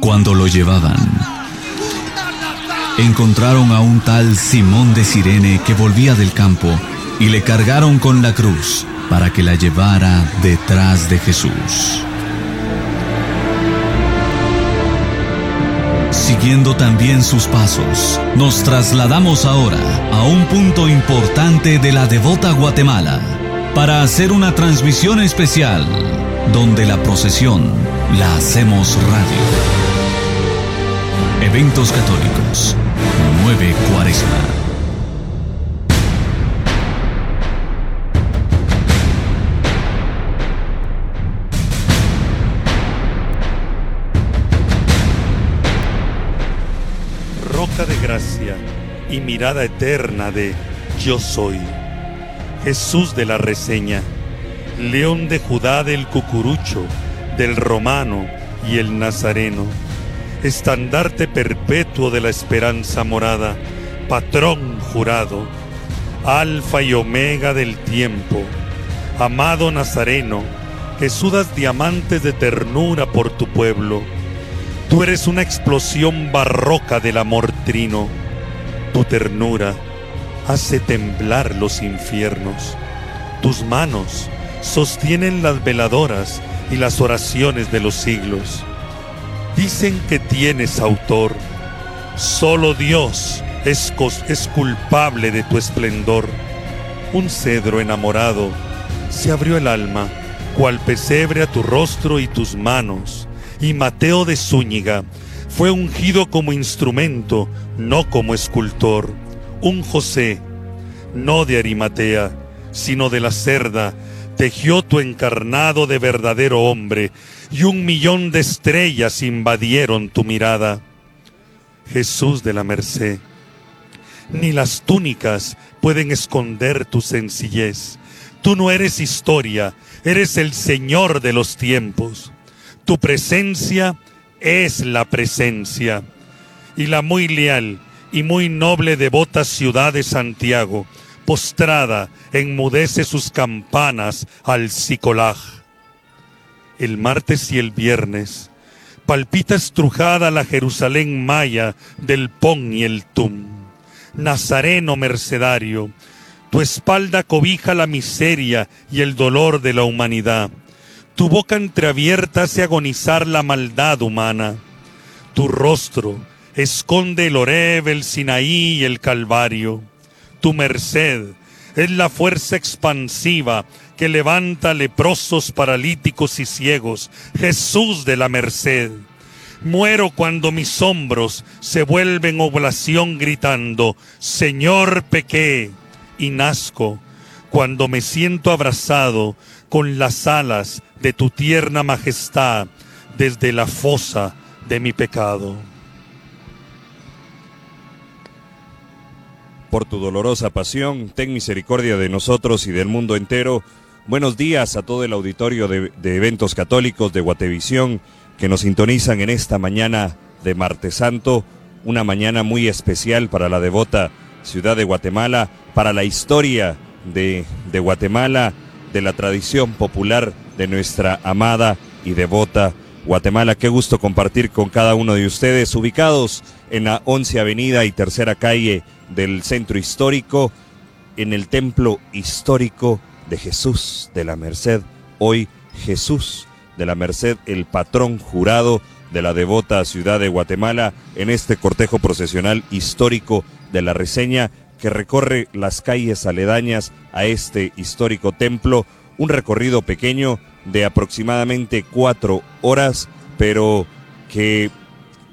Cuando lo llevaban, encontraron a un tal Simón de Sirene que volvía del campo y le cargaron con la cruz para que la llevara detrás de Jesús. Siguiendo también sus pasos, nos trasladamos ahora a un punto importante de la devota Guatemala para hacer una transmisión especial donde la procesión la hacemos radio. Eventos católicos, 9 Cuaresma. de gracia y mirada eterna de yo soy. Jesús de la reseña, león de Judá del cucurucho, del romano y el nazareno, estandarte perpetuo de la esperanza morada, patrón jurado, alfa y omega del tiempo, amado nazareno, que sudas diamantes de ternura por tu pueblo Tú eres una explosión barroca del amor trino. Tu ternura hace temblar los infiernos. Tus manos sostienen las veladoras y las oraciones de los siglos. Dicen que tienes autor. Solo Dios es, es culpable de tu esplendor. Un cedro enamorado se abrió el alma, cual pesebre a tu rostro y tus manos y Mateo de Zúñiga fue ungido como instrumento, no como escultor. Un José, no de Arimatea, sino de la cerda, tejió tu encarnado de verdadero hombre, y un millón de estrellas invadieron tu mirada. Jesús de la Merced, ni las túnicas pueden esconder tu sencillez. Tú no eres historia, eres el Señor de los tiempos. Tu presencia es la presencia. Y la muy leal y muy noble devota ciudad de Santiago, postrada, enmudece sus campanas al Sicolaj. El martes y el viernes palpita estrujada la Jerusalén maya del Pon y el Tum. Nazareno mercedario, tu espalda cobija la miseria y el dolor de la humanidad tu boca entreabierta hace agonizar la maldad humana. Tu rostro esconde el Oreb, el Sinaí y el Calvario. Tu merced es la fuerza expansiva que levanta leprosos, paralíticos y ciegos. Jesús de la merced. Muero cuando mis hombros se vuelven oblación gritando, Señor pequé, y nazco cuando me siento abrazado con las alas de tu tierna majestad desde la fosa de mi pecado. Por tu dolorosa pasión, ten misericordia de nosotros y del mundo entero. Buenos días a todo el auditorio de, eventos católicos de Guatevisión que nos sintonizan en esta mañana de Martes Santo, una mañana muy especial para la devota ciudad de Guatemala, para la historia de, de Guatemala, de la tradición popular de nuestra amada y devota Guatemala. Qué gusto compartir con cada uno de ustedes, ubicados en la 11 Avenida y Tercera Calle del Centro Histórico, en el Templo Histórico de Jesús de la Merced. Hoy Jesús de la Merced, el patrón jurado de la devota ciudad de Guatemala, en este cortejo procesional histórico de la reseña que recorre las calles aledañas a este histórico templo, un recorrido pequeño de aproximadamente cuatro horas, pero que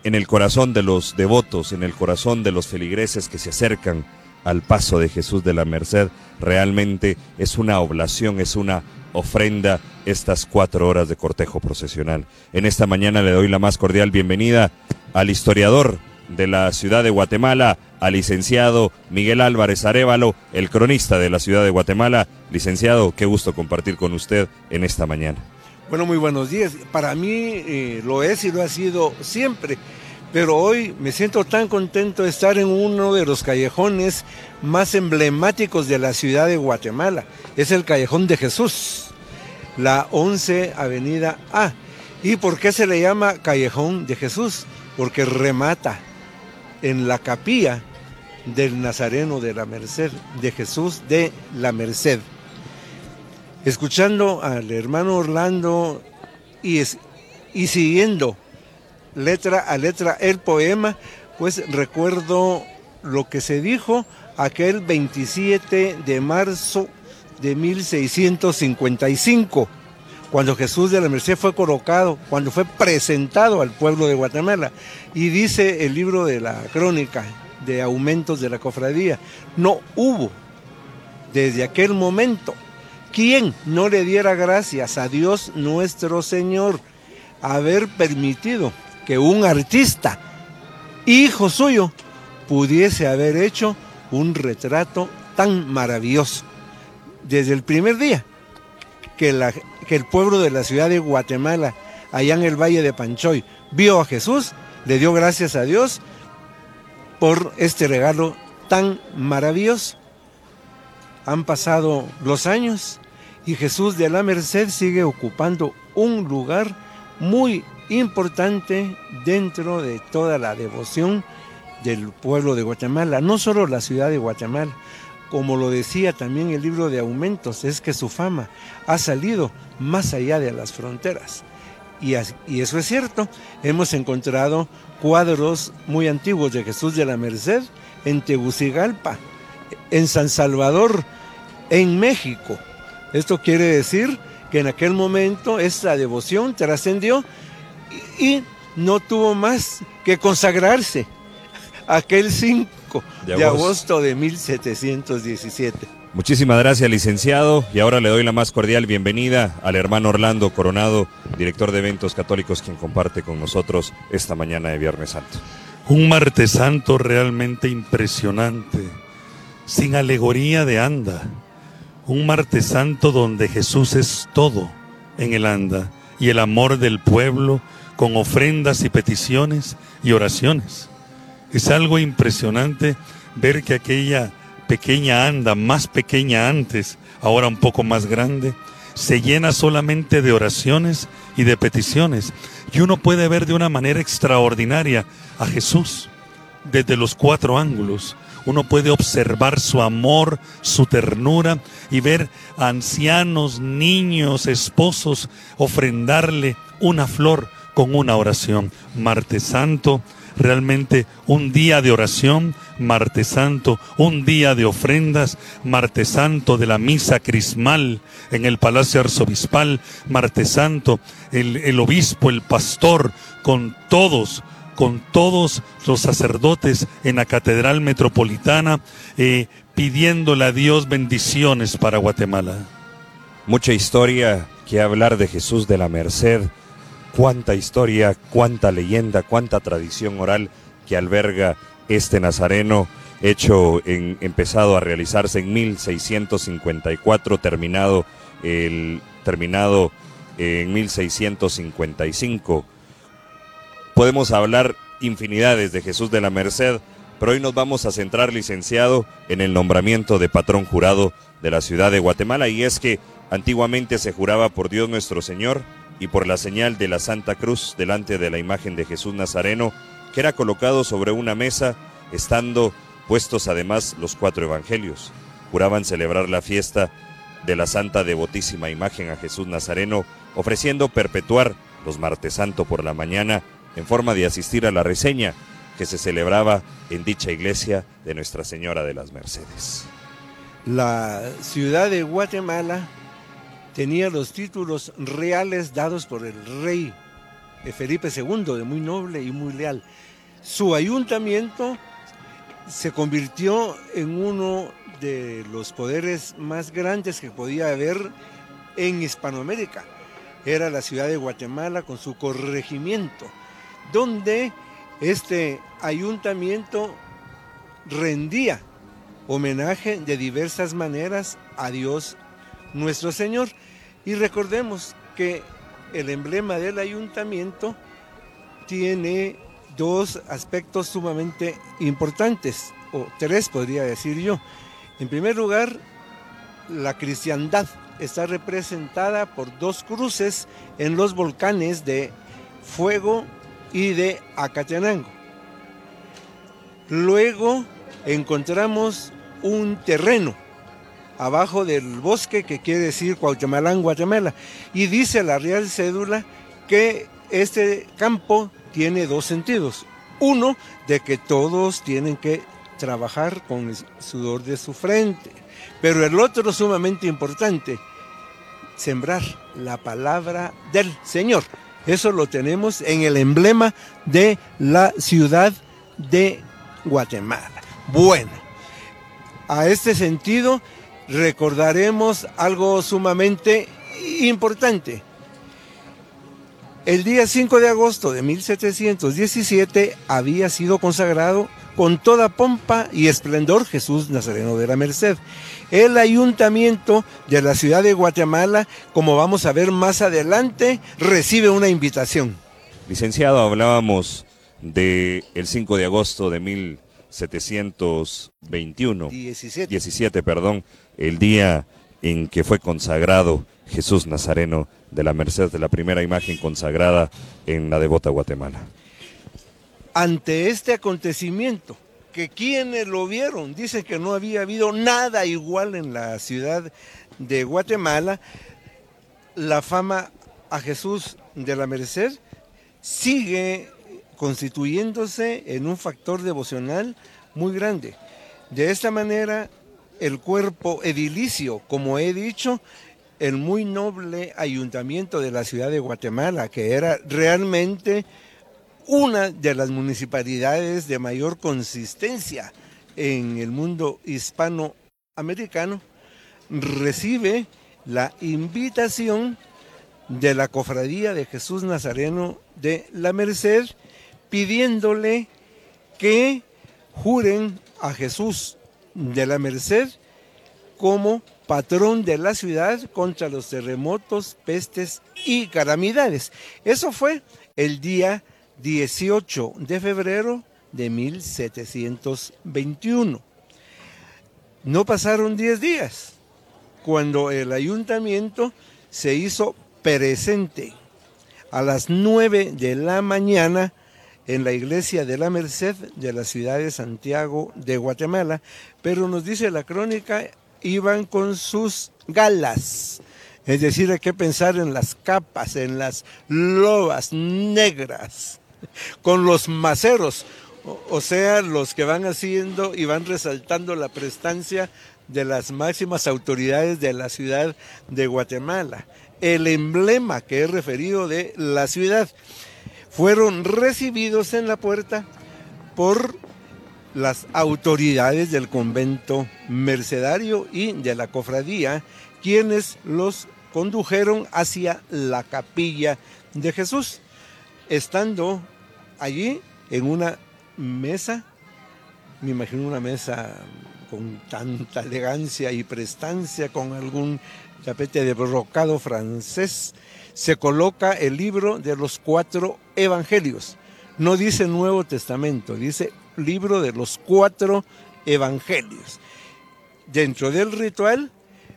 en el corazón de los devotos, en el corazón de los feligreses que se acercan al paso de Jesús de la Merced, realmente es una oblación, es una ofrenda estas cuatro horas de cortejo procesional. En esta mañana le doy la más cordial bienvenida al historiador de la ciudad de Guatemala, al licenciado Miguel Álvarez Arevalo, el cronista de la ciudad de Guatemala. Licenciado, qué gusto compartir con usted en esta mañana. Bueno, muy buenos días. Para mí eh, lo es y lo ha sido siempre, pero hoy me siento tan contento de estar en uno de los callejones más emblemáticos de la ciudad de Guatemala. Es el Callejón de Jesús, la 11 Avenida A ¿Y por qué se le llama Callejón de Jesús? Porque remata en la capilla del Nazareno de la Merced, de Jesús de la Merced. Escuchando al hermano Orlando y, y siguiendo letra a letra el poema, pues recuerdo lo que se dijo aquel 27 de marzo de 1655, cuando Jesús de la Merced fue colocado, cuando fue presentado al pueblo de Guatemala. Y dice el libro de la crónica de aumentos de la cofradía, no hubo desde aquel momento quien no le diera gracias a Dios nuestro Señor haber permitido que un artista, hijo suyo, pudiese haber hecho un retrato tan maravilloso. Desde el primer día que, la, que el pueblo de la ciudad de Guatemala, allá en el Valle de Panchoy, vio a Jesús, le dio gracias a Dios por este regalo tan maravilloso. Han pasado los años y Jesús de la Merced sigue ocupando un lugar muy importante dentro de toda la devoción del pueblo de Guatemala, no solo la ciudad de Guatemala, como lo decía también el libro de aumentos, es que su fama ha salido más allá de las fronteras. Y, eso es cierto, hemos encontrado cuadros muy antiguos de Jesús de la Merced en Tegucigalpa, en San Salvador, en México. Esto quiere decir que en aquel momento esta devoción trascendió y no tuvo más que consagrarse aquel 5 de, agosto de 1717. Muchísimas gracias, licenciado. Y ahora le doy la más cordial bienvenida al hermano Orlando Coronado, director de eventos católicos, quien comparte con nosotros esta mañana de Viernes Santo. Un martes santo realmente impresionante, sin alegoría de anda. Un martes santo donde Jesús es todo en el anda y el amor del pueblo con ofrendas y peticiones y oraciones. Es algo impresionante ver que aquella pequeña anda, más pequeña antes, ahora un poco más grande, se llena solamente de oraciones y de peticiones. Y uno puede ver de una manera extraordinaria a Jesús desde los cuatro ángulos. Uno puede observar su amor, su ternura y ver a ancianos, niños, esposos ofrendarle una flor con una oración. Martes Santo, realmente un día de oración, martes santo, un día de ofrendas, martes santo de la misa crismal en el Palacio Arzobispal, martes santo, el, obispo, el pastor, con todos, con todos los sacerdotes en la Catedral Metropolitana, eh, pidiéndole a Dios bendiciones para Guatemala. Mucha historia que hablar de Jesús de la Merced cuánta historia, cuánta leyenda, cuánta tradición oral que alberga este nazareno hecho empezado a realizarse en 1654, terminado, el, terminado en 1655. Podemos hablar infinidades de Jesús de la Merced, pero hoy nos vamos a centrar, licenciado, en el nombramiento de patrón jurado de la ciudad de Guatemala, y es que antiguamente se juraba por Dios nuestro Señor, y por la señal de la Santa Cruz delante de la imagen de Jesús Nazareno, que era colocado sobre una mesa, estando puestos además los cuatro evangelios. Juraban celebrar la fiesta de la Santa Devotísima Imagen a Jesús Nazareno, ofreciendo perpetuar los martes santo por la mañana en forma de asistir a la reseña que se celebraba en dicha iglesia de Nuestra Señora de las Mercedes. La ciudad de Guatemala tenía los títulos reales dados por el rey Felipe II, de muy noble y muy leal. Su ayuntamiento se convirtió en uno de los poderes más grandes que podía haber en Hispanoamérica. Era la ciudad de Guatemala con su corregimiento, donde este ayuntamiento rendía homenaje de diversas maneras a Dios nuestro Señor. Y recordemos que el emblema del ayuntamiento tiene dos aspectos sumamente importantes, o tres podría decir yo. En primer lugar, la cristiandad está representada por dos cruces en los volcanes de Fuego y de Acatenango. Luego encontramos un terreno abajo del bosque que quiere decir Cuauhtemalán, Guatemala. Y dice la Real Cédula que este campo tiene dos sentidos. Uno, de que todos tienen que trabajar con el sudor de su frente. Pero el otro sumamente importante, sembrar la palabra del Señor. Eso lo tenemos en el emblema de la ciudad de Guatemala. Bueno, a este sentido recordaremos algo sumamente importante. El día 5 de agosto de 1717 había sido consagrado con toda pompa y esplendor Jesús Nazareno de la Merced. El ayuntamiento de la ciudad de Guatemala, como vamos a ver más adelante, recibe una invitación. Licenciado, hablábamos del el 5 de agosto de 1721. 17. 17, perdón, el día en que fue consagrado Jesús Nazareno de la Merced, de la primera imagen consagrada en la devota Guatemala. Ante este acontecimiento, que quienes lo vieron dicen que no había habido nada igual en la ciudad de Guatemala, la fama a Jesús de la Merced sigue constituyéndose en un factor devocional muy grande. De esta manera, el cuerpo edilicio, como he dicho, el muy noble ayuntamiento de la ciudad de Guatemala, que era realmente una de las municipalidades de mayor consistencia en el mundo hispanoamericano, recibe la invitación de la Cofradía de Jesús Nazareno de la Merced, pidiéndole que juren a Jesús de la Merced como patrón de la ciudad contra los terremotos, pestes y calamidades. Eso fue el día 18 de febrero de 1721. No pasaron 10 días cuando el ayuntamiento se hizo presente a las 9 de la mañana en la iglesia de la Merced de la ciudad de Santiago de Guatemala, pero nos dice la crónica, iban con sus galas. Es decir, hay que pensar en las capas, en las lobas negras, con los maceros, o sea, los que van haciendo y van resaltando la prestancia de las máximas autoridades de la ciudad de Guatemala. El emblema que he referido de la ciudad fueron recibidos en la puerta por las autoridades del convento mercedario y de la cofradía, quienes los condujeron hacia la capilla de Jesús, estando allí en una mesa, me imagino una mesa con tanta elegancia y prestancia, con algún tapete de brocado francés, se coloca el libro de los cuatro evangelios. No dice Nuevo Testamento, dice libro de los cuatro evangelios. Dentro del ritual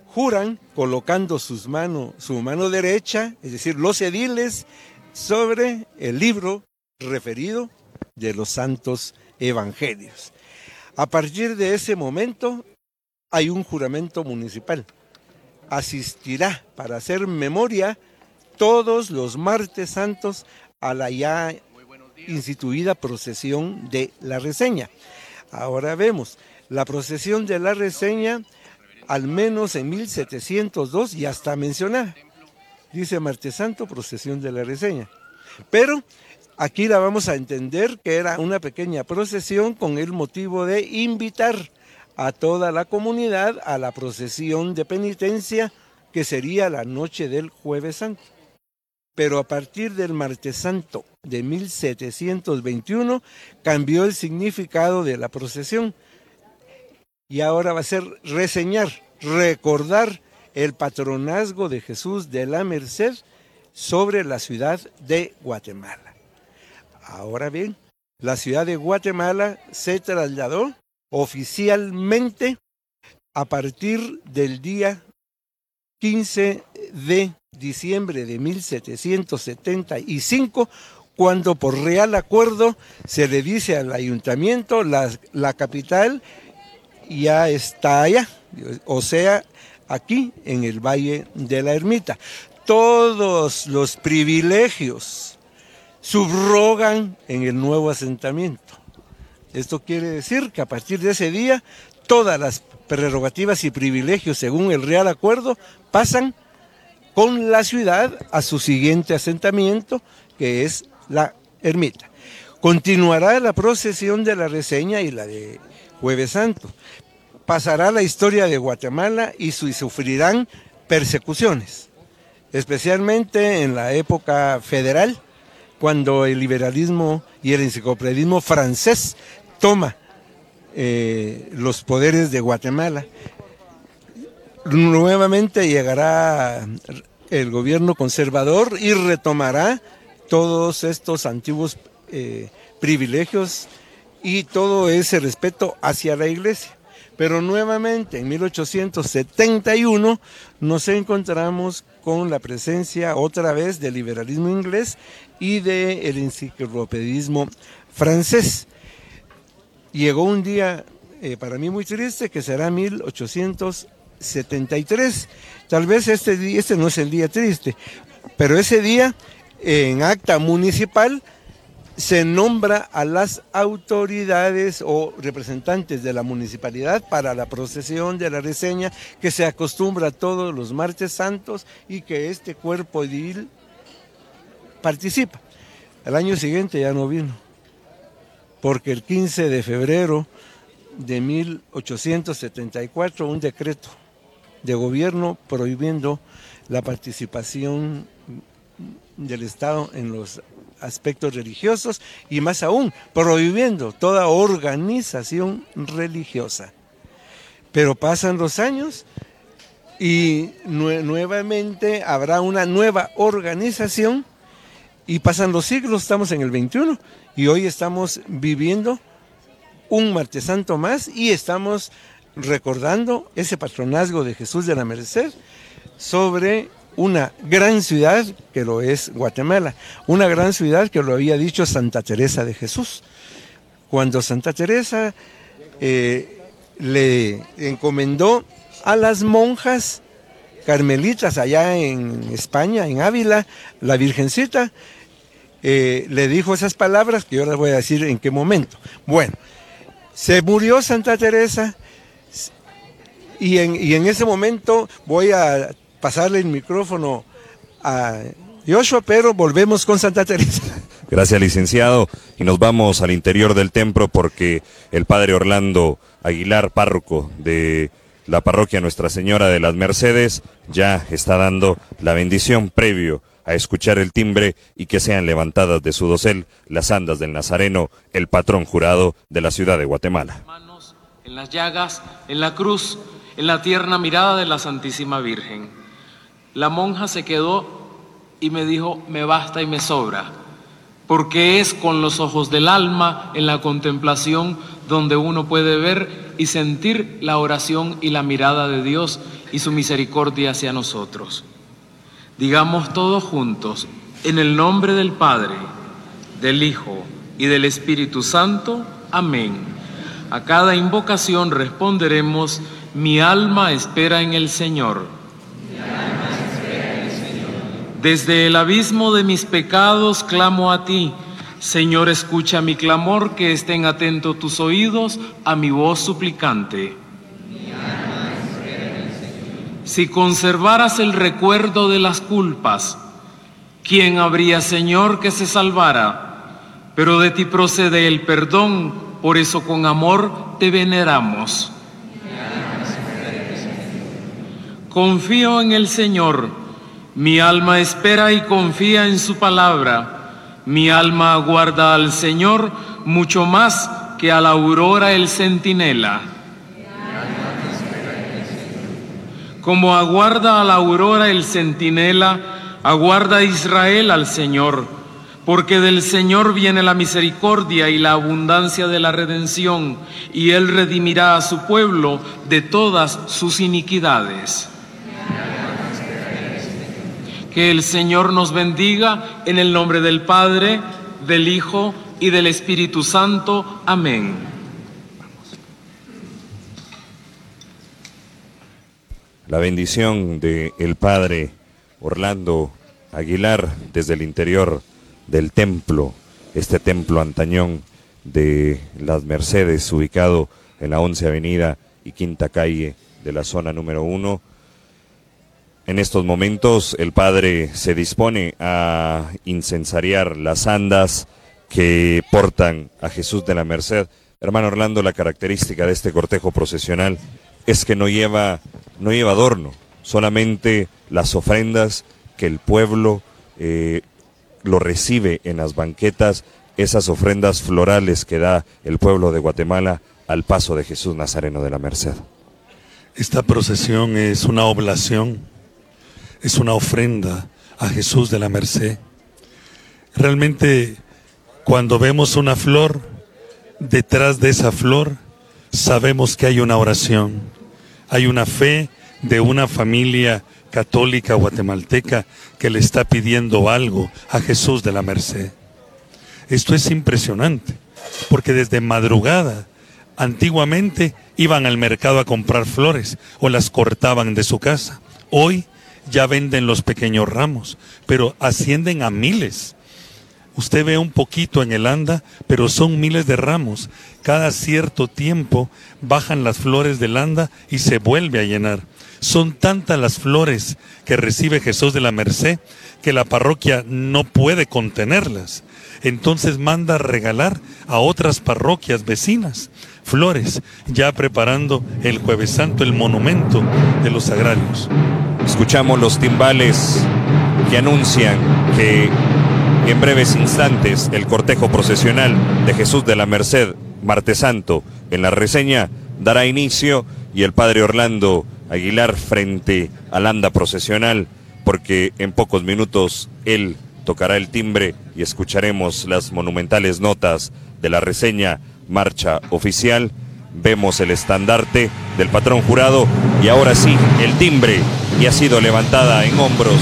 juran colocando sus manos, su mano derecha, es decir, los ediles, sobre el libro referido de los santos evangelios. A partir de ese momento hay un juramento municipal. Asistirá para hacer memoria todos los martes santos a la ya instituida procesión de la reseña. Ahora vemos, la procesión de la reseña, al menos en 1702, ya está mencionada. Dice martes santo, procesión de la reseña. Pero aquí la vamos a entender que era una pequeña procesión con el motivo de invitar a toda la comunidad a la procesión de penitencia que sería la noche del jueves santo pero a partir del martes santo de 1721 cambió el significado de la procesión y ahora va a ser reseñar, recordar el patronazgo de Jesús de la Merced sobre la ciudad de Guatemala. Ahora bien, la ciudad de Guatemala se trasladó oficialmente a partir del día 15 de diciembre de 1775, cuando por real acuerdo se le dice al ayuntamiento, la, la capital ya está allá, o sea, aquí en el Valle de la Ermita. Todos los privilegios subrogan en el nuevo asentamiento. Esto quiere decir que a partir de ese día todas las prerrogativas y privilegios según el Real Acuerdo pasan con la ciudad a su siguiente asentamiento, que es la ermita. Continuará la procesión de la reseña y la de Jueves Santo. Pasará la historia de Guatemala y, sufrirán persecuciones, especialmente en la época federal, cuando el liberalismo y el enciclopedismo francés toma eh, los poderes de Guatemala. Nuevamente llegará el gobierno conservador y retomará todos estos antiguos eh, privilegios y todo ese respeto hacia la iglesia. Pero nuevamente en 1871 nos encontramos con la presencia otra vez del liberalismo inglés y del enciclopedismo francés. Llegó un día eh, para mí muy triste que será 1873. Tal vez este, día, este no es el día triste, pero ese día en acta municipal se nombra a las autoridades o representantes de la municipalidad para la procesión de la reseña que se acostumbra todos los martes santos y que este cuerpo edil participa. El año siguiente ya no vino, porque el 15 de febrero de 1874 un decreto de gobierno prohibiendo la participación del Estado en los aspectos religiosos y más aún prohibiendo toda organización religiosa. Pero pasan los años y nuevamente habrá una nueva organización y pasan los siglos, estamos en el 21 y hoy estamos viviendo un martes santo más y estamos recordando ese patronazgo de Jesús de la Merced sobre una gran ciudad que lo es Guatemala, una gran ciudad que lo había dicho Santa Teresa de Jesús. Cuando Santa Teresa eh, le encomendó a las monjas carmelitas allá en España, en Ávila, la Virgencita, eh, le dijo esas palabras que yo las voy a decir en qué momento. Bueno, se murió Santa Teresa y en, y en ese momento voy a pasarle el micrófono a Joshua, pero volvemos con Santa Teresa. Gracias, licenciado. Y nos vamos al interior del templo porque el padre Orlando Aguilar, párroco de la parroquia Nuestra Señora de las Mercedes, ya está dando la bendición previo a escuchar el timbre y que sean levantadas de su dosel las andas del Nazareno, el patrón jurado de la ciudad de Guatemala. En las llagas, en la cruz, en la tierna mirada de la Santísima Virgen. La monja se quedó y me dijo, me basta y me sobra, porque es con los ojos del alma en la contemplación donde uno puede ver y sentir la oración y la mirada de Dios y su misericordia hacia nosotros. Digamos todos juntos, en el nombre del Padre, del Hijo y del Espíritu Santo, amén. A cada invocación responderemos, mi alma espera en el Señor. Desde el abismo de mis pecados clamo a ti. Señor, escucha mi clamor, que estén atentos tus oídos a mi voz suplicante. Si conservaras el recuerdo de las culpas, ¿quién habría, Señor, que se salvara? Pero de ti procede el perdón, por eso con amor te veneramos. Confío en el Señor mi alma espera y confía en su palabra. Mi alma aguarda al Señor mucho más que a la aurora el centinela. Como aguarda a la aurora el centinela, aguarda Israel al Señor, porque del Señor viene la misericordia y la abundancia de la redención, y Él redimirá a su pueblo de todas sus iniquidades. Que el Señor nos bendiga en el nombre del Padre, del Hijo y del Espíritu Santo. Amén. La bendición de el Padre Orlando Aguilar desde el interior del templo, este templo antañón de las Mercedes, ubicado en la 11 Avenida y Quinta Calle de la zona número uno. En estos momentos el Padre se dispone a incensariar las andas que portan a Jesús de la Merced. Hermano Orlando, la característica de este cortejo procesional es que no lleva, no lleva adorno, solamente las ofrendas que el pueblo eh, lo recibe en las banquetas, esas ofrendas florales que da el pueblo de Guatemala al paso de Jesús Nazareno de la Merced. Esta procesión es una oblación, es una ofrenda a Jesús de la Merced. Realmente cuando vemos una flor, detrás de esa flor sabemos que hay una oración, hay una fe de una familia católica guatemalteca que le está pidiendo algo a Jesús de la Merced. Esto es impresionante, porque desde madrugada, antiguamente iban al mercado a comprar flores o las cortaban de su casa. Hoy ya venden los pequeños ramos, pero ascienden a miles. Usted ve un poquito en el anda, pero son miles de ramos. Cada cierto tiempo bajan las flores del anda y se vuelve a llenar. Son tantas las flores que recibe Jesús de la Merced que la parroquia no puede contenerlas. Entonces manda regalar a otras parroquias vecinas flores, ya preparando el jueves santo, el monumento de los sagrarios. Escuchamos los timbales que anuncian que en breves instantes el cortejo procesional de Jesús de la Merced, martes santo, en la reseña dará inicio y el padre Orlando Aguilar frente al anda procesional, porque en pocos minutos él tocará el timbre y escucharemos las monumentales notas de la reseña marcha oficial. Vemos el estandarte del patrón jurado y ahora sí, el timbre y ha sido levantada en hombros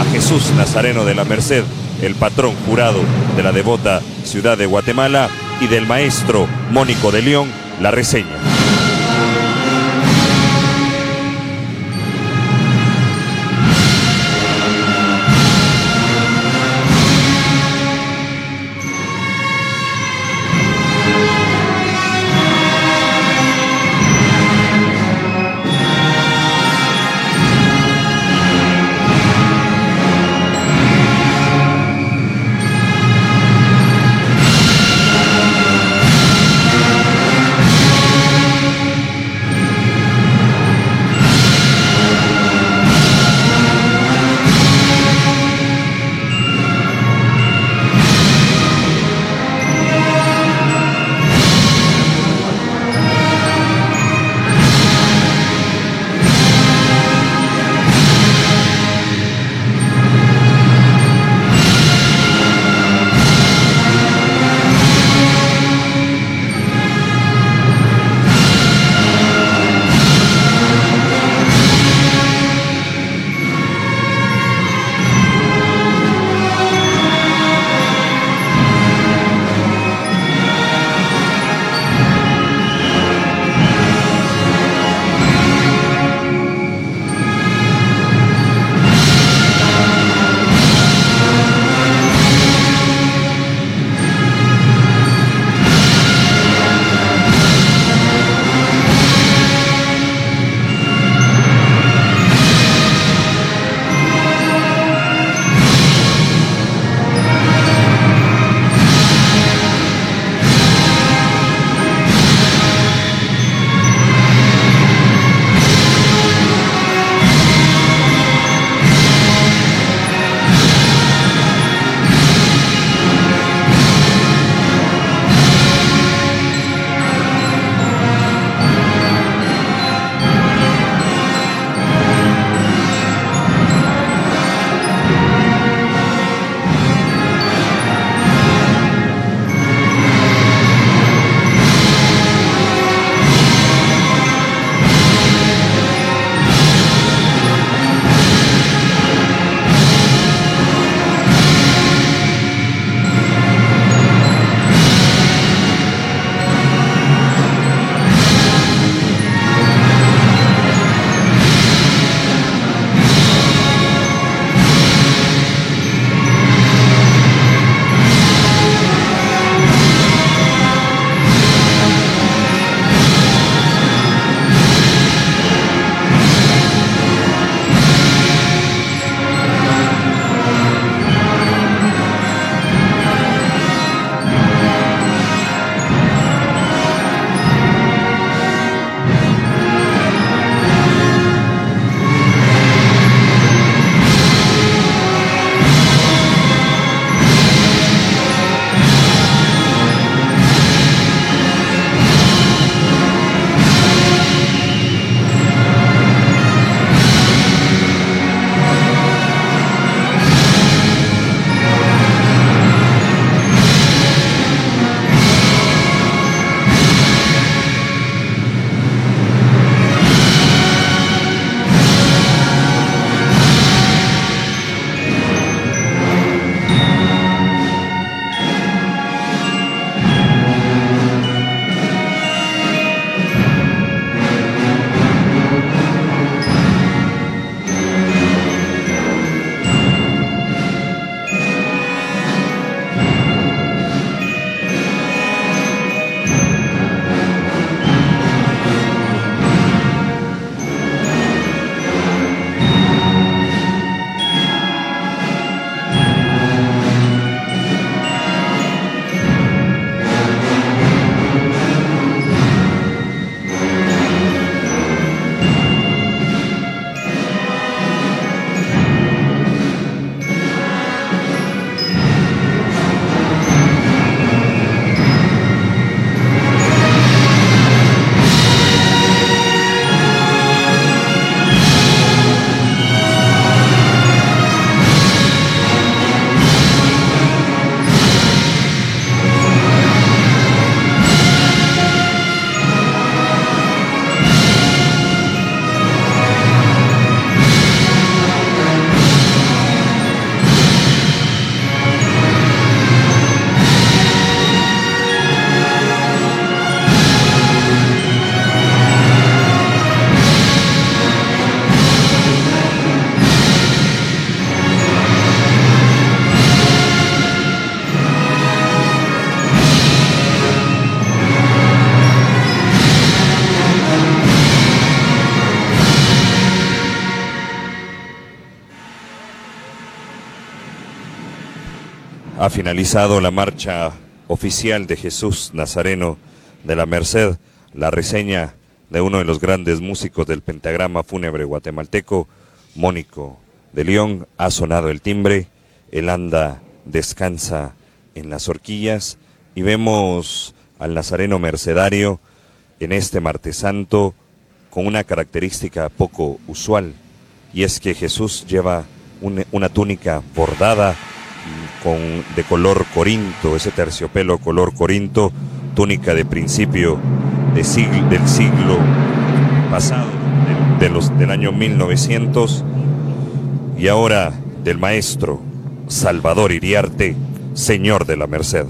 a Jesús Nazareno de la Merced, el patrón jurado de la devota ciudad de Guatemala y del maestro Mónico de León, la reseña. Finalizado la marcha oficial de Jesús Nazareno de la Merced, la reseña de uno de los grandes músicos del pentagrama fúnebre guatemalteco, Mónico de León, ha sonado el timbre, el anda descansa en las horquillas y vemos al Nazareno Mercedario en este martes santo con una característica poco usual y es que Jesús lleva una, túnica bordada con, de color corinto, ese terciopelo color corinto, túnica de principio de del siglo pasado, del año 1900, y ahora del maestro Salvador Iriarte, señor de la Merced.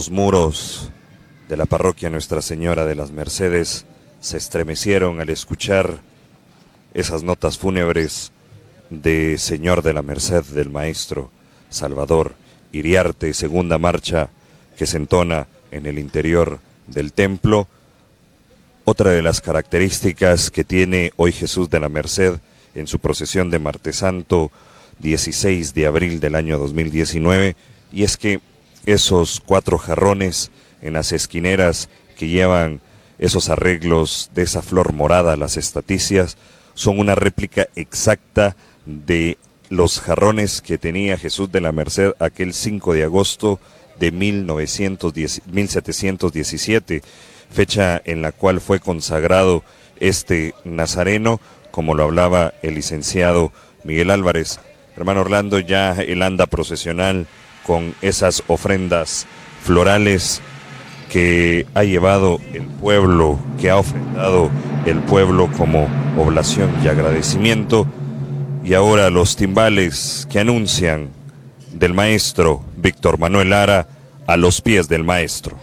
Los muros de la parroquia Nuestra Señora de las Mercedes se estremecieron al escuchar esas notas fúnebres de Señor de la Merced del Maestro Salvador Iriarte, segunda marcha que se entona en el interior del templo. Otra de las características que tiene hoy Jesús de la Merced en su procesión de Martes Santo 16 de abril del año 2019 y es que esos cuatro jarrones en las esquineras que llevan esos arreglos de esa flor morada, las estaticias, son una réplica exacta de los jarrones que tenía Jesús de la Merced aquel 5 de agosto de 1717, fecha en la cual fue consagrado este nazareno, como lo hablaba el licenciado Miguel Álvarez. Hermano Orlando, ya el anda procesional con esas ofrendas florales que ha llevado el pueblo, que ha ofrendado el pueblo como oblación y agradecimiento, y ahora los timbales que anuncian del maestro Víctor Manuel Lara a los pies del maestro.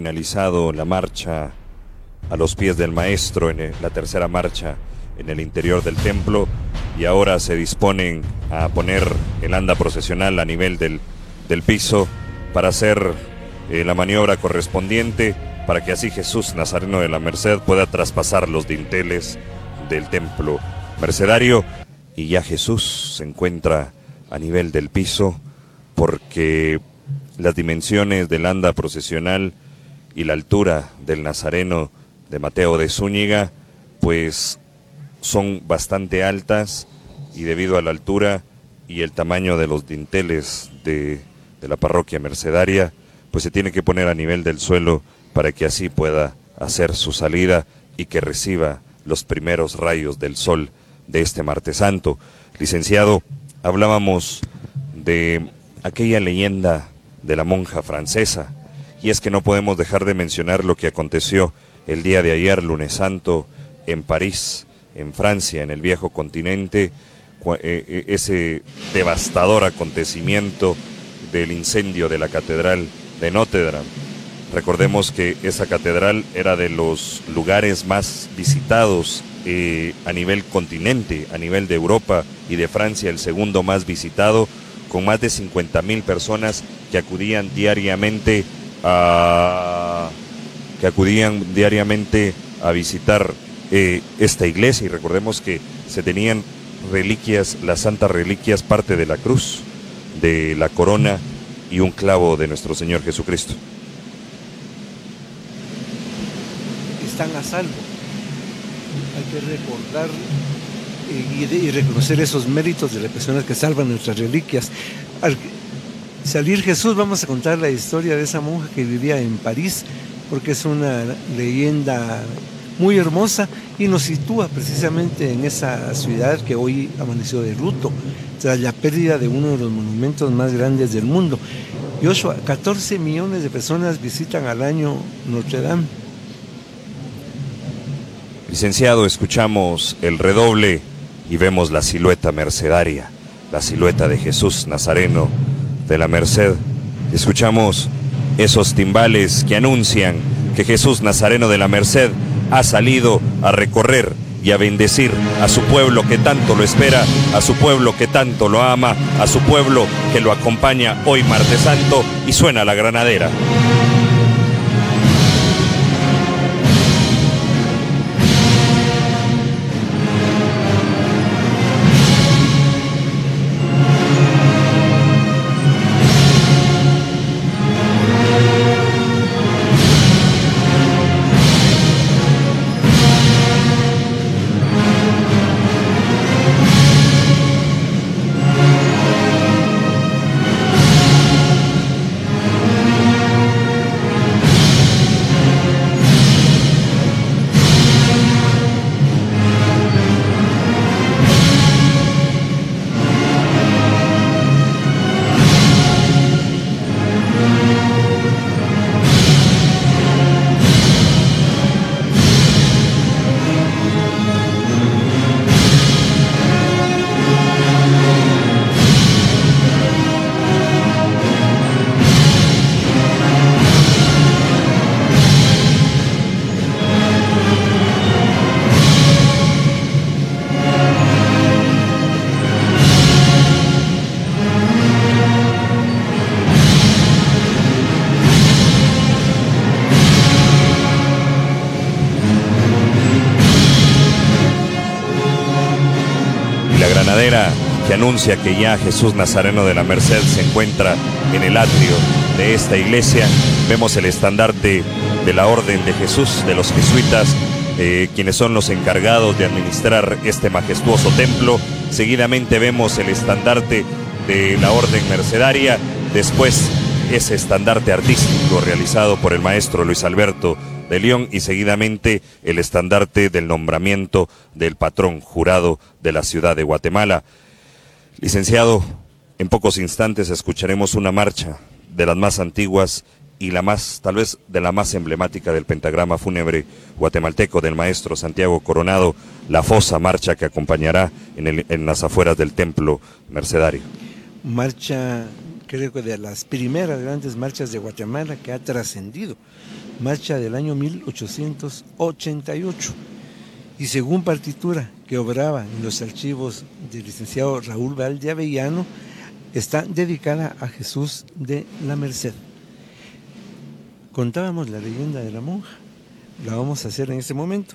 Finalizado la marcha a los pies del maestro en la tercera marcha en el interior del templo y ahora se disponen a poner el anda procesional a nivel del, del piso para hacer eh, la maniobra correspondiente para que así Jesús Nazareno de la Merced pueda traspasar los dinteles del templo mercedario. Y ya Jesús se encuentra a nivel del piso porque las dimensiones del anda procesional y la altura del Nazareno de Mateo de Zúñiga pues son bastante altas y debido a la altura y el tamaño de los dinteles de, de la parroquia mercedaria pues se tiene que poner a nivel del suelo para que así pueda hacer su salida y que reciba los primeros rayos del sol de este martes santo. Licenciado, hablábamos de aquella leyenda de la monja francesa, y es que no podemos dejar de mencionar lo que aconteció el día de ayer, lunes santo, en París, en Francia, en el viejo continente, eh, eh, ese devastador acontecimiento del incendio de la catedral de Notre Dame. Recordemos que esa catedral era de los lugares más visitados eh, a nivel continente, a nivel de Europa y de Francia, el segundo más visitado, con más de 50 mil personas que acudían diariamente a que acudían diariamente a visitar eh, esta iglesia y recordemos que se tenían reliquias, las santas reliquias, parte de la cruz, de la corona y un clavo de nuestro Señor Jesucristo. Están a salvo. Hay que recordar eh, y, reconocer esos méritos de las personas que salvan nuestras reliquias. Al salir Jesús vamos a contar la historia de esa monja que vivía en París, porque es una leyenda muy hermosa y nos sitúa precisamente en esa ciudad que hoy amaneció de luto, tras la pérdida de uno de los monumentos más grandes del mundo. Joshua, 14 millones de personas visitan al año Notre Dame. Licenciado, escuchamos el redoble y vemos la silueta mercedaria, la silueta de Jesús Nazareno de la Merced. Escuchamos esos timbales que anuncian que Jesús Nazareno de la Merced ha salido a recorrer y a bendecir a su pueblo que tanto lo espera, a su pueblo que tanto lo ama, a su pueblo que lo acompaña hoy martes santo y suena la granadera. Anuncia que ya Jesús Nazareno de la Merced se encuentra en el atrio de esta iglesia. Vemos el estandarte de la Orden de Jesús, de los jesuitas, eh, quienes son los encargados de administrar este majestuoso templo. Seguidamente vemos el estandarte de la Orden Mercedaria, después ese estandarte artístico realizado por el maestro Luis Alberto de León y seguidamente el estandarte del nombramiento del patrón jurado de la ciudad de Guatemala. Licenciado, en pocos instantes escucharemos una marcha de las más antiguas y la más, tal vez, de la más emblemática del pentagrama fúnebre guatemalteco del maestro Santiago Coronado, la fosa marcha que acompañará en, en las afueras del templo mercedario. Marcha creo que de las primeras grandes marchas de Guatemala que ha trascendido, marcha del año 1888. Y según partitura que obraba en los archivos del licenciado Raúl Valde Avellano, está dedicada a Jesús de la Merced. Contábamos la leyenda de la monja, la vamos a hacer en este momento.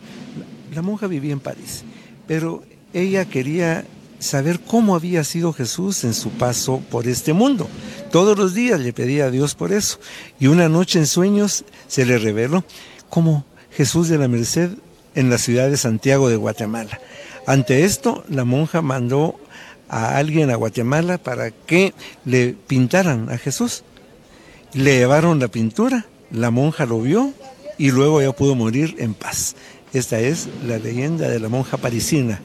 La, monja vivía en París, pero ella quería saber cómo había sido Jesús en su paso por este mundo. Todos los días le pedía a Dios por eso. Y una noche en sueños se le reveló como Jesús de la Merced en la ciudad de Santiago de Guatemala. Ante esto, la monja mandó a alguien a Guatemala para que le pintaran a Jesús. Le llevaron la pintura, la monja lo vio y luego ya pudo morir en paz. Esta es la leyenda de la monja parisina.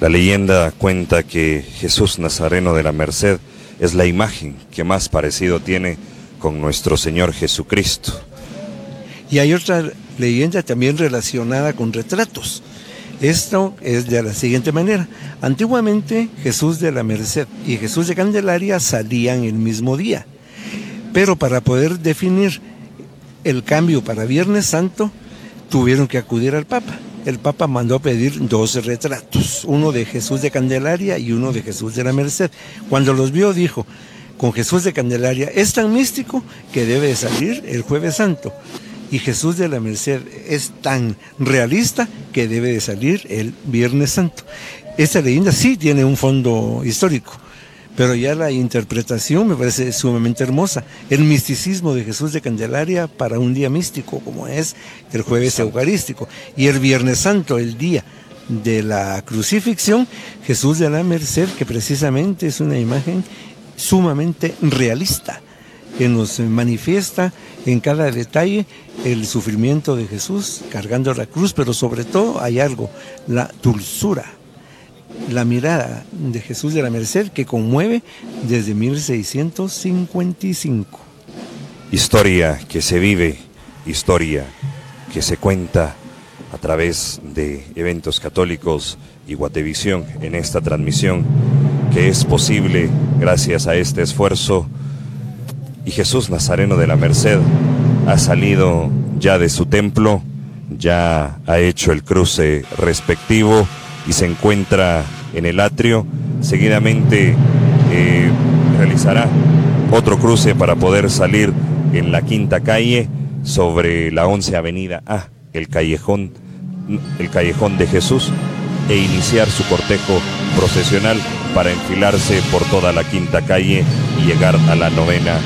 La leyenda cuenta que Jesús Nazareno de la Merced es la imagen que más parecido tiene con nuestro Señor Jesucristo. Y hay otra leyenda también relacionada con retratos. Esto es de la siguiente manera. Antiguamente Jesús de la Merced y Jesús de Candelaria salían el mismo día. Pero para poder definir el cambio para Viernes Santo, tuvieron que acudir al Papa. El Papa mandó a pedir dos retratos, uno de Jesús de Candelaria y uno de Jesús de la Merced. Cuando los vio dijo, con Jesús de Candelaria es tan místico que debe salir el jueves santo y Jesús de la Merced es tan realista que debe de salir el Viernes Santo. Esta leyenda sí tiene un fondo histórico, pero ya la interpretación me parece sumamente hermosa. El misticismo de Jesús de Candelaria para un día místico como es el jueves eucarístico y el Viernes Santo, el día de la crucifixión, Jesús de la Merced, que precisamente es una imagen sumamente realista que nos manifiesta en cada detalle el sufrimiento de Jesús cargando la cruz, pero sobre todo hay algo, la dulzura, la mirada de Jesús de la Merced que conmueve desde 1655. Historia que se vive, historia que se cuenta a través de eventos católicos y Guatevisión en esta transmisión que es posible gracias a este esfuerzo y Jesús Nazareno de la Merced ha salido ya de su templo, ya ha hecho el cruce respectivo y se encuentra en el atrio. Seguidamente eh, realizará otro cruce para poder salir en la quinta calle sobre la once avenida A, el callejón, el callejón de Jesús, e iniciar su cortejo procesional para enfilarse por toda la quinta calle y llegar a la novena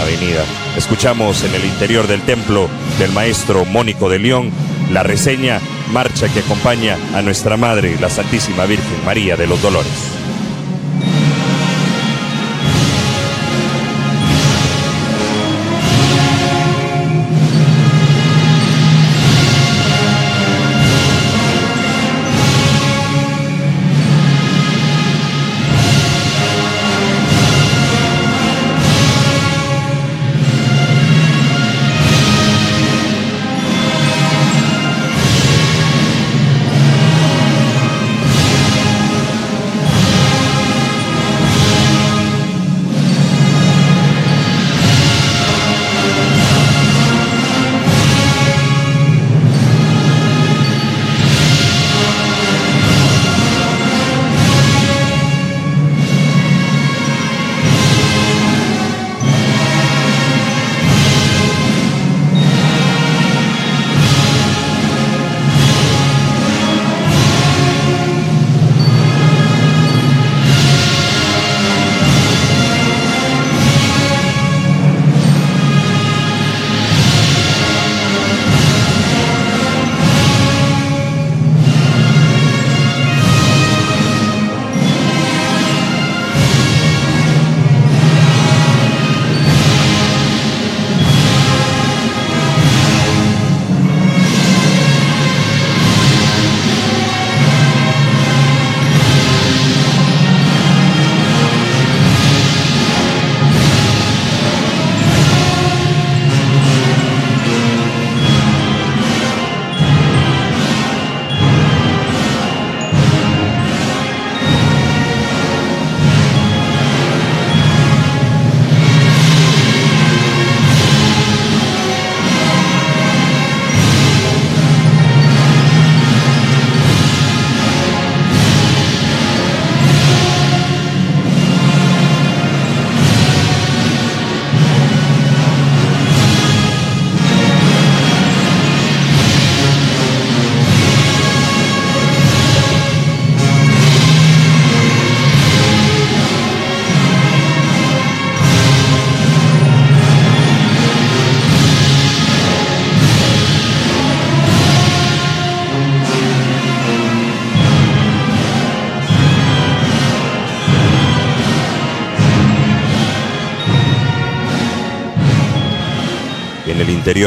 avenida. Escuchamos en el interior del templo del maestro Mónico de León la reseña marcha que acompaña a nuestra Madre, la Santísima Virgen María de los Dolores.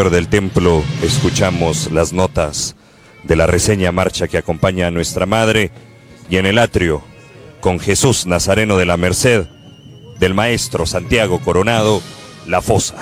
Del templo escuchamos las notas de la reseña marcha que acompaña a nuestra madre y en el atrio con Jesús Nazareno de la Merced del maestro Santiago Coronado, La Fosa.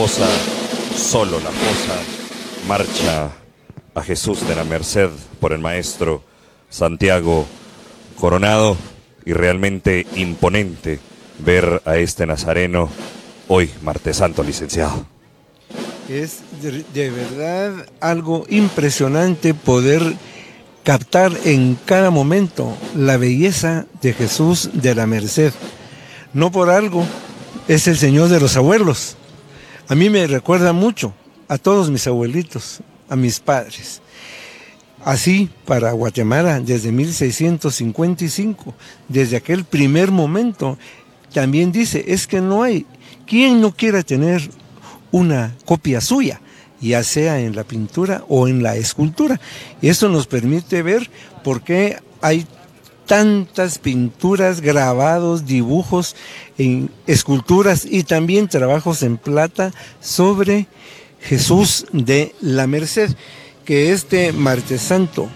Fosa, solo la fosa, marcha a Jesús de la Merced por el maestro Santiago Coronado y realmente imponente ver a este nazareno hoy, martes santo, licenciado. Es de, de verdad algo impresionante poder captar en cada momento la belleza de Jesús de la Merced. No por algo es el Señor de los abuelos. A mí me recuerda mucho a todos mis abuelitos, a mis padres. Así, para Guatemala, desde 1655, desde aquel primer momento, también dice, es que no hay quien no quiera tener una copia suya, ya sea en la pintura o en la escultura. Y esto nos permite ver por qué hay tantas pinturas, grabados, dibujos, esculturas y también trabajos en plata sobre Jesús de la Merced, que este martes santo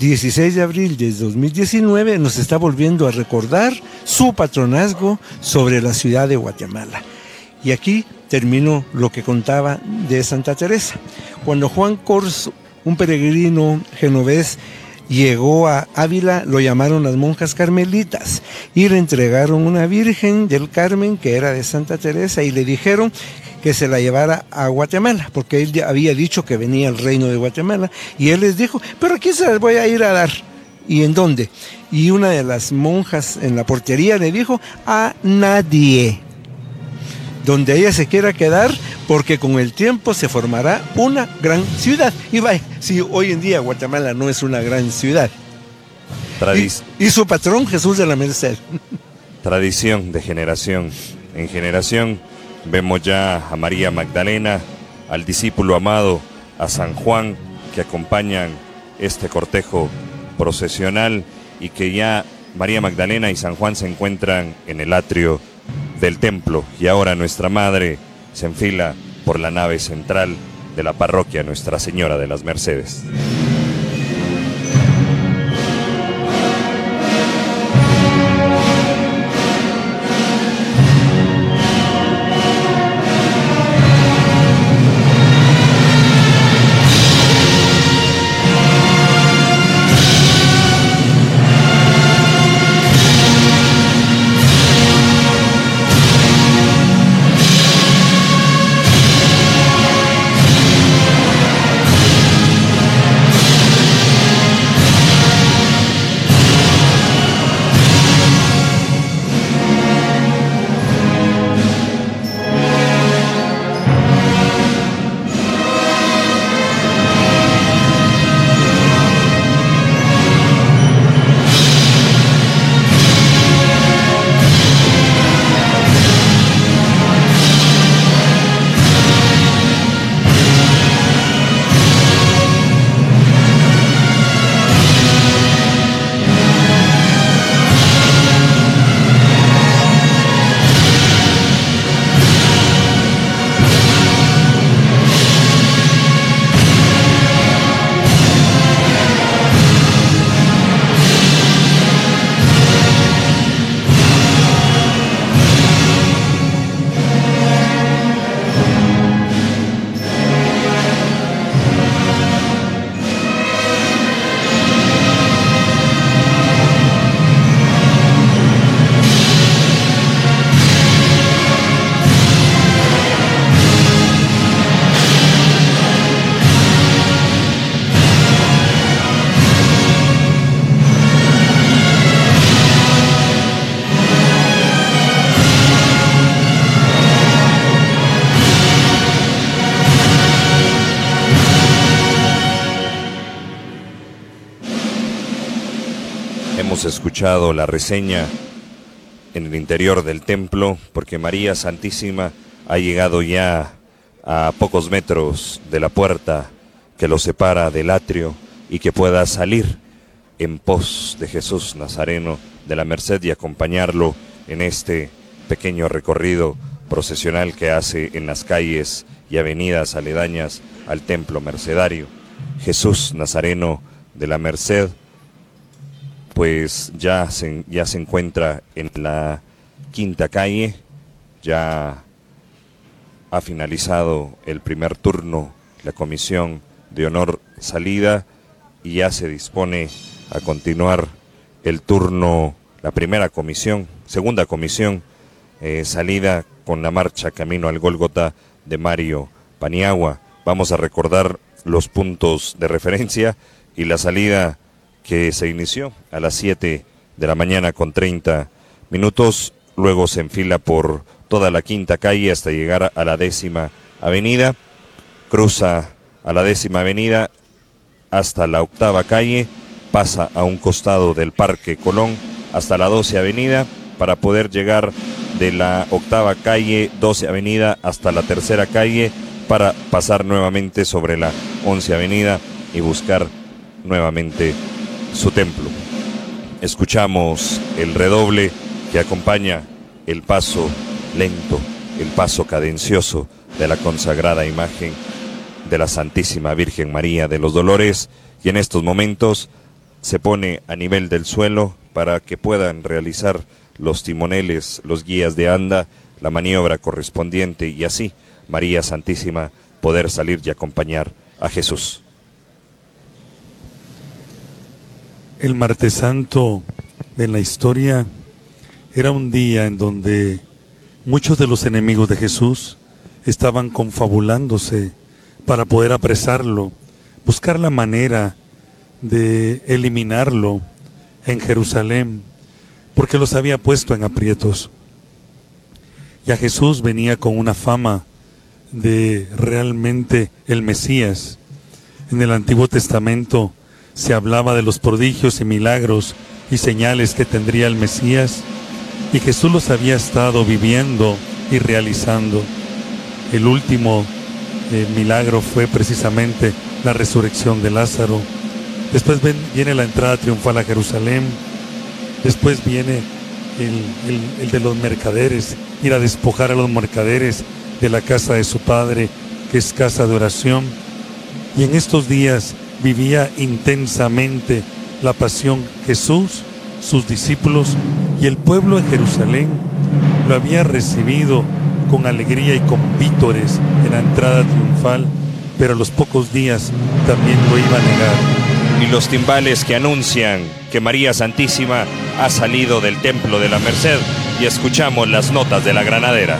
16 de abril de 2019 nos está volviendo a recordar su patronazgo sobre la ciudad de Guatemala. Y aquí termino lo que contaba de Santa Teresa. Cuando Juan Corso, un peregrino genovés, llegó a Ávila, lo llamaron las monjas carmelitas y le entregaron una Virgen del Carmen que era de Santa Teresa y le dijeron que se la llevara a Guatemala, porque él había dicho que venía al reino de Guatemala, y él les dijo, pero aquí se las voy a ir a dar. ¿Y en dónde? Y una de las monjas en la portería le dijo, a nadie. Donde ella se quiera quedar, porque con el tiempo se formará una gran ciudad. Y vaya, si hoy en día Guatemala no es una gran ciudad. Y, y su patrón Jesús de la Merced. Tradición de generación en generación Vemos ya a María Magdalena, al discípulo amado, a San Juan, que acompañan este cortejo procesional y que ya María Magdalena y San Juan se encuentran en el atrio del templo y ahora nuestra Madre se enfila por la nave central de la parroquia Nuestra Señora de las Mercedes. Escuchado la reseña en el interior del templo, porque María Santísima ha llegado ya a pocos metros de la puerta que lo separa del atrio y que pueda salir en pos de Jesús Nazareno de la Merced y acompañarlo en este pequeño recorrido procesional que hace en las calles y avenidas aledañas al templo mercedario. Jesús Nazareno de la Merced pues ya se, ya se encuentra en la quinta calle, ya ha finalizado el primer turno, la comisión de honor salida y ya se dispone a continuar el turno, la primera comisión, segunda comisión, eh, salida con la marcha camino al Gólgota de Mario Paniagua. Vamos a recordar los puntos de referencia y la salida que se inició a las 7 de la mañana con 30 minutos, luego se enfila por toda la quinta calle hasta llegar a la décima avenida, cruza a la décima avenida hasta la octava calle, pasa a un costado del Parque Colón hasta la 12 avenida para poder llegar de la octava calle, 12 avenida hasta la tercera calle para pasar nuevamente sobre la 11 avenida y buscar nuevamente su templo. Escuchamos el redoble que acompaña el paso lento, el paso cadencioso de la consagrada imagen de la Santísima Virgen María de los Dolores y en estos momentos se pone a nivel del suelo para que puedan realizar los timoneles, los guías de anda, la maniobra correspondiente y así María Santísima poder salir y acompañar a Jesús. El martes santo de la historia era un día en donde muchos de los enemigos de Jesús estaban confabulándose para poder apresarlo, buscar la manera de eliminarlo en Jerusalén, porque los había puesto en aprietos. Ya Jesús venía con una fama de realmente el Mesías. En el Antiguo Testamento se hablaba de los prodigios y milagros y señales que tendría el Mesías y Jesús los había estado viviendo y realizando. El último el milagro fue precisamente la resurrección de Lázaro. Después viene la entrada triunfal a Jerusalén. Después viene el, de los mercaderes, ir a despojar a los mercaderes de la casa de su padre, que es casa de oración. Y en estos días vivía intensamente la pasión Jesús, sus discípulos y el pueblo de Jerusalén lo había recibido con alegría y con vítores en la entrada triunfal, pero a los pocos días también lo iba a negar. Y los timbales que anuncian que María Santísima ha salido del templo de la Merced y escuchamos las notas de la granadera.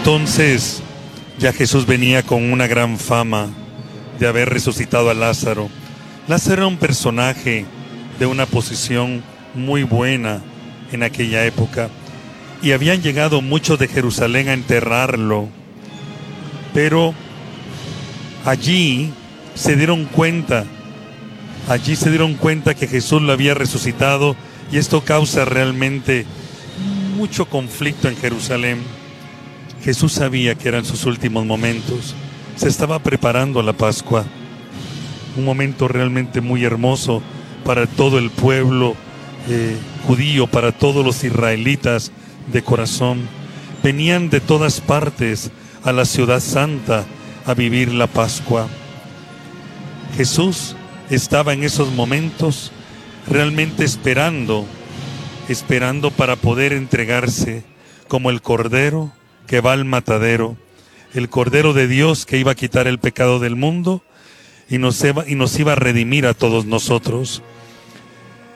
Entonces ya Jesús venía con una gran fama de haber resucitado a Lázaro. Lázaro era un personaje de una posición muy buena en aquella época y habían llegado muchos de Jerusalén a enterrarlo. Pero allí se dieron cuenta, allí se dieron cuenta que Jesús lo había resucitado y esto causa realmente mucho conflicto en Jerusalén Jesús sabía que eran sus últimos momentos. Se estaba preparando a la Pascua. Un momento realmente muy hermoso para todo el pueblo eh, judío, para todos los israelitas de corazón. Venían de todas partes a la ciudad santa a vivir la Pascua. Jesús estaba en esos momentos realmente esperando, esperando para poder entregarse como el Cordero que va al matadero, el Cordero de Dios que iba a quitar el pecado del mundo y nos, iba, a redimir a todos nosotros.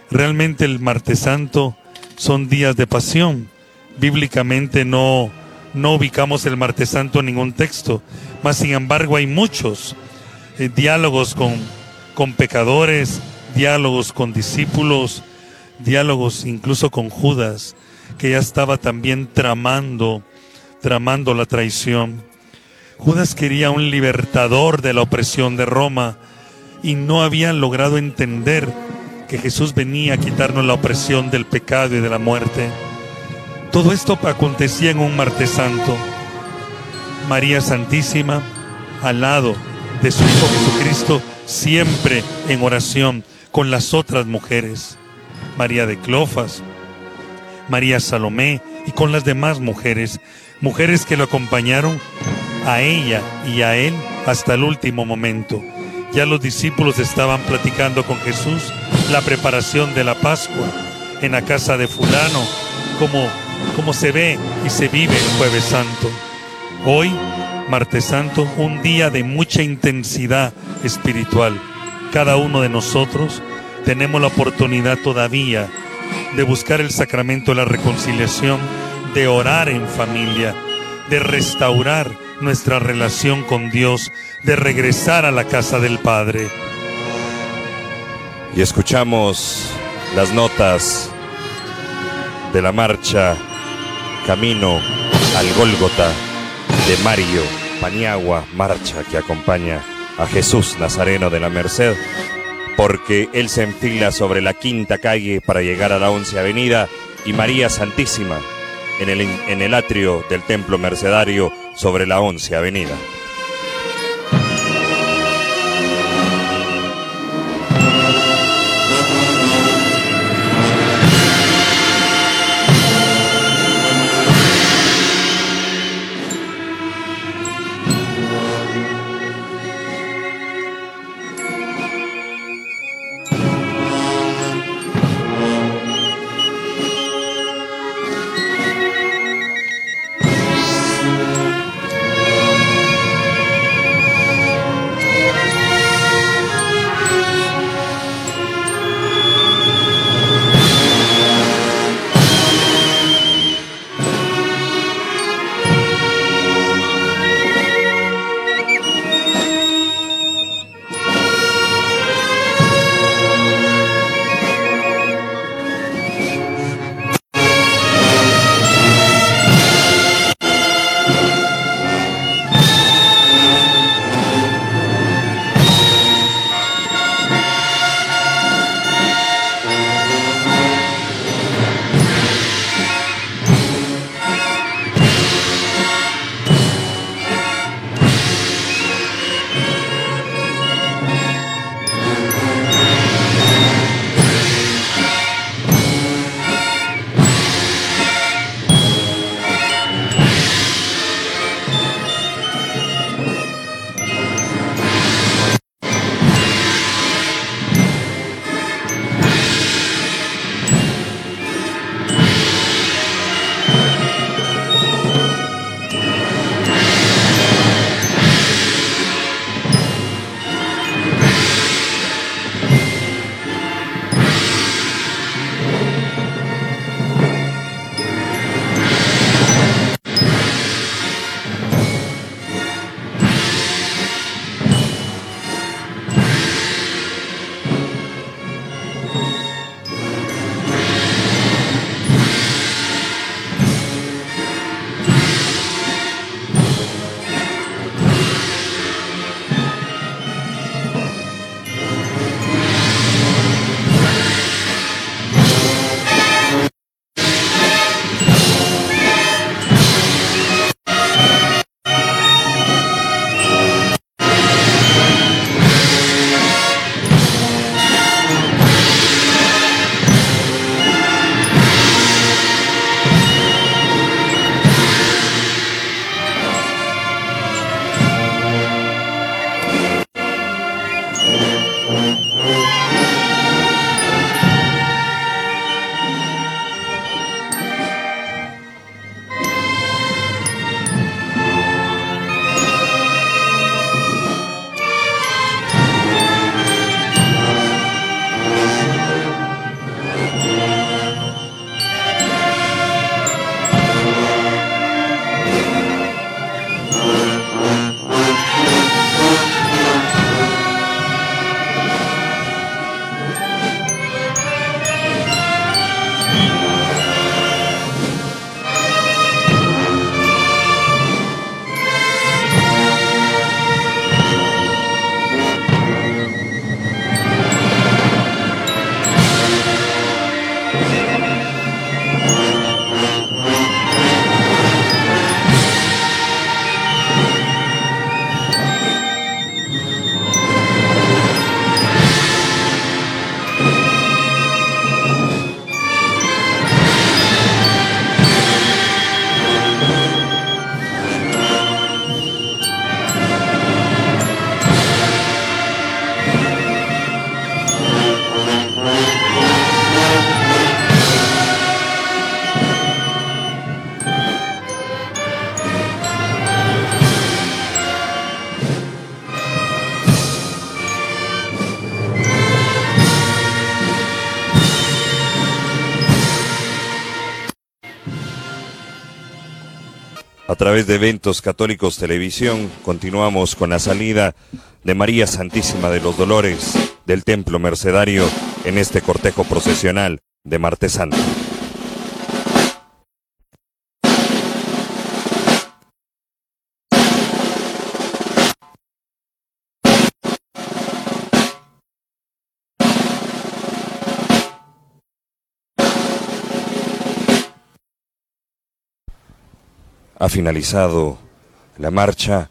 Realmente el martes santo son días de pasión. Bíblicamente no, no ubicamos el martes santo en ningún texto, mas sin embargo hay muchos eh, diálogos con, con pecadores, diálogos con discípulos, diálogos incluso con Judas, que ya estaba también tramando tramando la traición. Judas quería un libertador de la opresión de Roma y no habían logrado entender que Jesús venía a quitarnos la opresión del pecado y de la muerte. Todo esto acontecía en un martes santo. María Santísima al lado de su Hijo Jesucristo, siempre en oración con las otras mujeres. María de Clofas, María Salomé y con las demás mujeres, mujeres que lo acompañaron a ella y a él hasta el último momento. Ya los discípulos estaban platicando con Jesús la preparación de la Pascua en la casa de fulano, como, como se ve y se vive el jueves santo. Hoy, martes santo, un día de mucha intensidad espiritual. Cada uno de nosotros tenemos la oportunidad todavía de buscar el sacramento de la reconciliación, de orar en familia, de restaurar nuestra relación con Dios, de regresar a la casa del Padre. Y escuchamos las notas de la marcha Camino al Gólgota de Mario Paniagua, marcha que acompaña a Jesús Nazareno de la Merced, porque él se enfila sobre la quinta calle para llegar a la once avenida y María Santísima en el, en el atrio del templo mercedario sobre la once avenida. A través de Eventos Católicos Televisión, continuamos con la salida de María Santísima de los Dolores del Templo Mercedario en este cortejo procesional de Martes Santo. Ha finalizado la marcha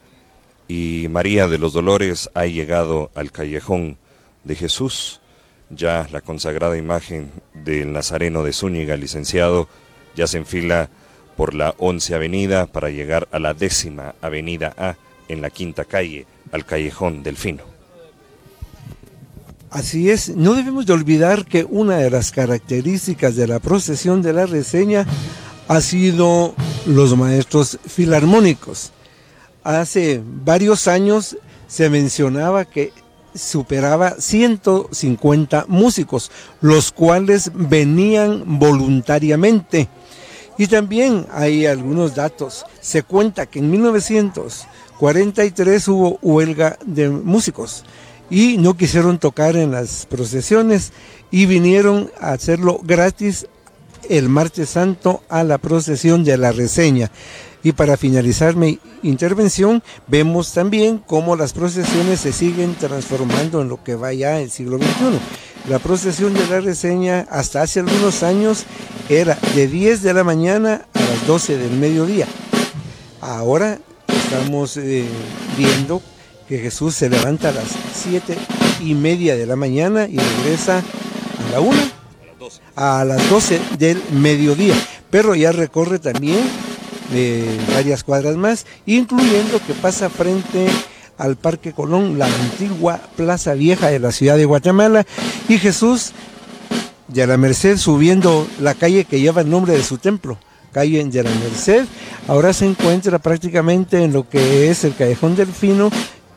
y María de los Dolores ha llegado al callejón de Jesús. Ya la consagrada imagen del Nazareno de Zúñiga, licenciado, ya se enfila por la 11 Avenida para llegar a la décima Avenida A en la quinta calle, al callejón del Fino. Así es, no debemos de olvidar que una de las características de la procesión de la reseña ha sido los maestros filarmónicos. Hace varios años se mencionaba que superaba 150 músicos, los cuales venían voluntariamente. Y también hay algunos datos. Se cuenta que en 1943 hubo huelga de músicos y no quisieron tocar en las procesiones y vinieron a hacerlo gratis el martes santo a la procesión de la reseña. Y para finalizar mi intervención, vemos también cómo las procesiones se siguen transformando en lo que va ya el siglo XXI. La procesión de la reseña hasta hace algunos años era de 10 de la mañana a las 12 del mediodía. Ahora estamos eh, viendo que Jesús se levanta a las 7 y media de la mañana y regresa a la 1 a las 12 del mediodía. Pero ya recorre también eh, varias cuadras más, incluyendo que pasa frente al Parque Colón, la antigua Plaza Vieja de la ciudad de Guatemala, y Jesús de la Merced subiendo la calle que lleva el nombre de su templo, calle de la Merced, ahora se encuentra prácticamente en lo que es el Callejón del Fino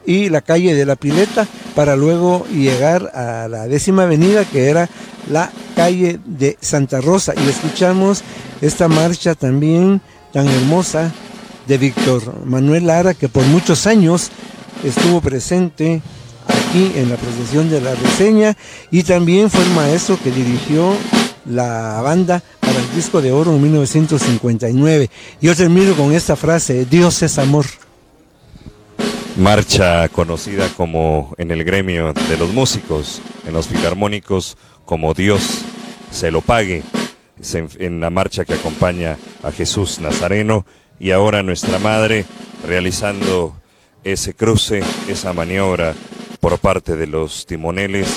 y la calle de la Pileta, para luego llegar a la décima avenida que era la calle de Santa Rosa y escuchamos esta marcha también tan hermosa de Víctor Manuel Lara que por muchos años estuvo presente aquí en la procesión de la reseña y también fue el maestro que dirigió la banda para el disco de oro en 1959. Yo termino con esta frase, Dios es amor. Marcha conocida como en el gremio de los músicos, en los filarmónicos, como Dios se lo pague en la marcha que acompaña a Jesús Nazareno y ahora nuestra Madre realizando ese cruce, esa maniobra por parte de los timoneles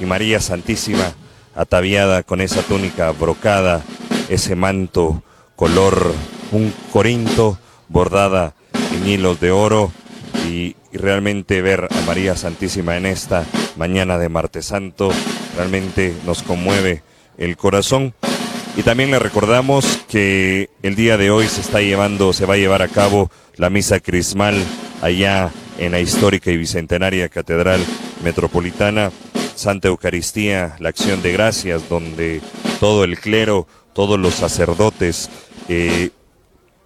y María Santísima ataviada con esa túnica brocada, ese manto color un corinto bordada en hilos de oro y, realmente ver a María Santísima en esta mañana de Martes Santo realmente nos conmueve el corazón. Y también le recordamos que el día de hoy se está llevando, se va a llevar a cabo la misa crismal allá en la histórica y bicentenaria Catedral Metropolitana, Santa Eucaristía, la acción de gracias, donde todo el clero, todos los sacerdotes eh,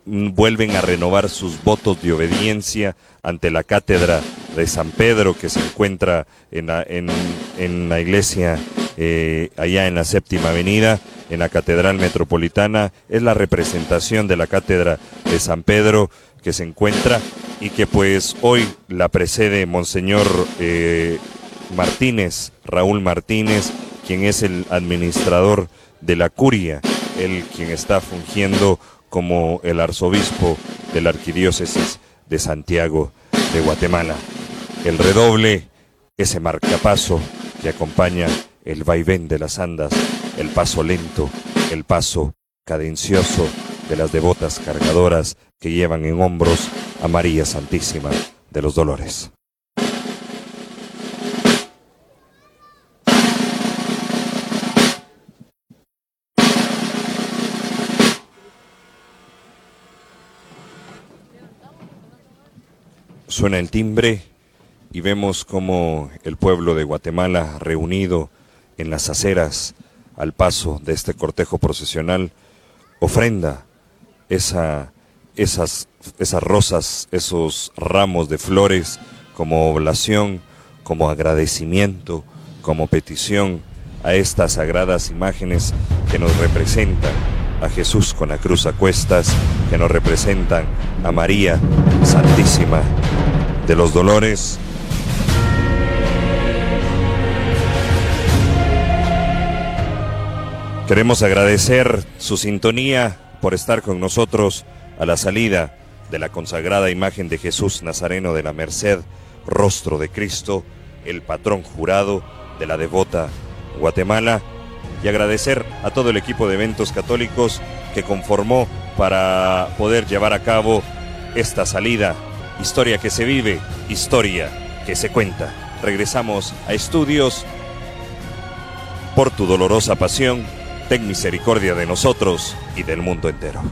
vuelven a renovar sus votos de obediencia ante la cátedra de San Pedro que se encuentra en la, en, la iglesia eh, allá en la séptima avenida, en la Catedral Metropolitana. Es la representación de la cátedra de San Pedro que se encuentra y que pues hoy la precede Monseñor eh, Martínez, Raúl Martínez, quien es el administrador de la curia, el quien está fungiendo como el arzobispo de la arquidiócesis de Santiago de Guatemala. El redoble, ese marcapaso que acompaña el vaivén de las andas, el paso lento, el paso cadencioso de las devotas cargadoras que llevan en hombros a María Santísima de los Dolores. Suena el timbre y vemos como el pueblo de Guatemala reunido en las aceras al paso de este cortejo procesional ofrenda esa esas, esas rosas, esos ramos de flores como oblación, como agradecimiento, como petición a estas sagradas imágenes que nos representan a Jesús con la cruz a cuestas, que nos representan a María Santísima de los Dolores. Queremos agradecer su sintonía por estar con nosotros a la salida de la consagrada imagen de Jesús Nazareno de la Merced, rostro de Cristo, el patrón jurado de la devota Guatemala, y agradecer a todo el equipo de eventos católicos que conformó para poder llevar a cabo esta salida. Historia que se vive, historia que se cuenta. Regresamos a estudios por tu dolorosa pasión, ten misericordia de nosotros y del mundo entero.